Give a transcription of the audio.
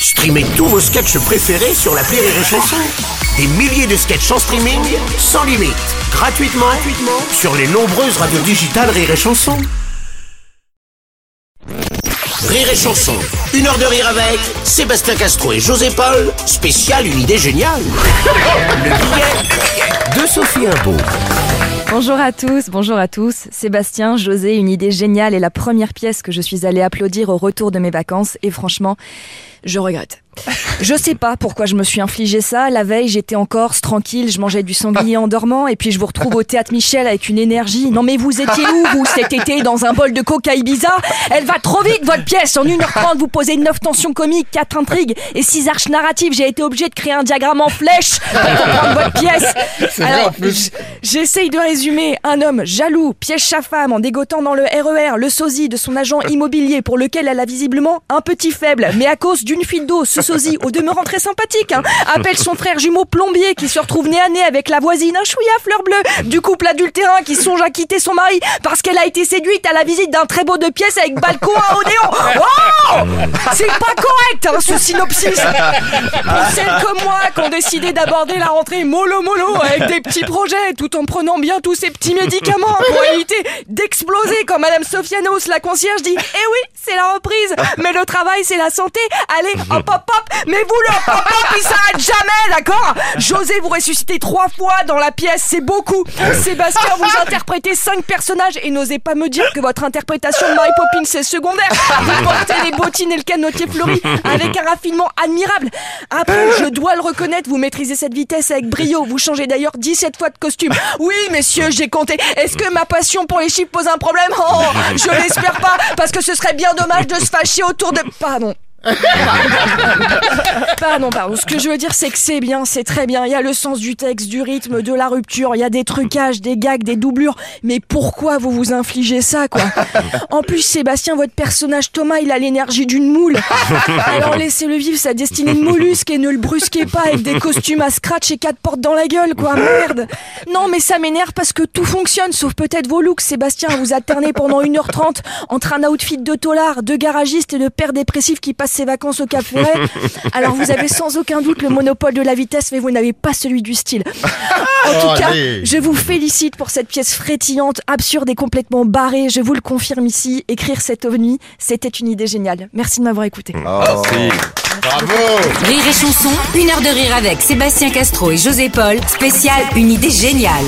Streamez tous vos sketchs préférés sur la Rire et Chanson. Des milliers de sketchs en streaming, sans limite, gratuitement, gratuitement sur les nombreuses radios digitales Rire et Chanson. Rire et Chanson, une heure de rire avec Sébastien Castro et José Paul, spécial une idée géniale. Le billet de Sophie Imbeau. Bonjour à tous, bonjour à tous. Sébastien, José, une idée géniale et la première pièce que je suis allée applaudir au retour de mes vacances et franchement, je regrette. Je sais pas pourquoi je me suis infligé ça. La veille, j'étais en Corse, tranquille, je mangeais du sanglier en dormant, et puis je vous retrouve au théâtre Michel avec une énergie. Non mais vous étiez où, vous, cet été, dans un bol de coca Ibiza? Elle va trop vite, votre pièce En 1h30, vous posez 9 tensions comiques, 4 intrigues et 6 arches narratives. J'ai été obligé de créer un diagramme en flèche pour comprendre votre pièce. Alors, j'essaye de résumer. Un homme jaloux piège sa femme en dégotant dans le RER le sosie de son agent immobilier pour lequel elle a visiblement un petit faible. Mais à cause d'une fuite d'eau, ce sosie, au demeurant très sympathique, hein, appelle son frère jumeau plombier qui se retrouve nez à nez avec la voisine, un chouïa fleur bleue, du couple adultérin qui songe à quitter son mari parce qu'elle a été séduite à la visite d'un très beau deux pièces avec balcon à Odéon. Wow C'est pas correct, hein, ce synopsis. Pour celles comme moi qui ont décidé d'aborder la rentrée mollo mollo avec des petits projets tout en prenant bien tous ces petits médicaments pour éviter d'exploser quand Madame Sofianos, la concierge, dit Eh oui, c'est la reprise, mais le travail c'est la santé. Allez, hop hop hop, mais vous le hop hop hop, il s'arrête jamais, d'accord? José vous ressuscitez trois fois dans la pièce, c'est beaucoup. Sébastien, vous interprétez cinq personnages et n'osez pas me dire que votre interprétation de Mary Poppins c'est secondaire. Vous portez les bottines et le canotier fleuri avec un raffinement admirable. Après, je dois le reconnaître, vous maîtrisez cette vitesse avec brio. Vous changez d'ailleurs 17 fois de costume. Oui, messieurs, j'ai compté. Est-ce que ma passion pour les chiffres pose un problème? Oh, je l'espère pas, parce que ce serait bien dommage de se fâcher autour de... Pardon. Pardon, pardon. Ce que je veux dire, c'est que c'est bien, c'est très bien. Il y a le sens du texte, du rythme, de la rupture. Il y a des trucages, des gags, des doublures. Mais pourquoi vous vous infligez ça, quoi En plus, Sébastien, votre personnage Thomas, il a l'énergie d'une moule. Alors laissez-le vivre sa destinée de mollusque et ne le brusquez pas avec des costumes à scratch et quatre portes dans la gueule, quoi. Merde. Non, mais ça m'énerve parce que tout fonctionne, sauf peut-être vos looks. Sébastien, vous alternez pendant 1h30 entre un outfit de tolard, de garagiste et de père dépressif qui passe ses vacances au Cap Ferret. Alors vous avez sans aucun doute le monopole de la vitesse, mais vous n'avez pas celui du style. En tout cas, allez. je vous félicite pour cette pièce frétillante, absurde et complètement barrée. Je vous le confirme ici. Écrire cette ovni, c'était une idée géniale. Merci de m'avoir écouté. Bravo Rire et chanson, une heure de rire avec Sébastien Castro et José Paul, spécial une idée géniale.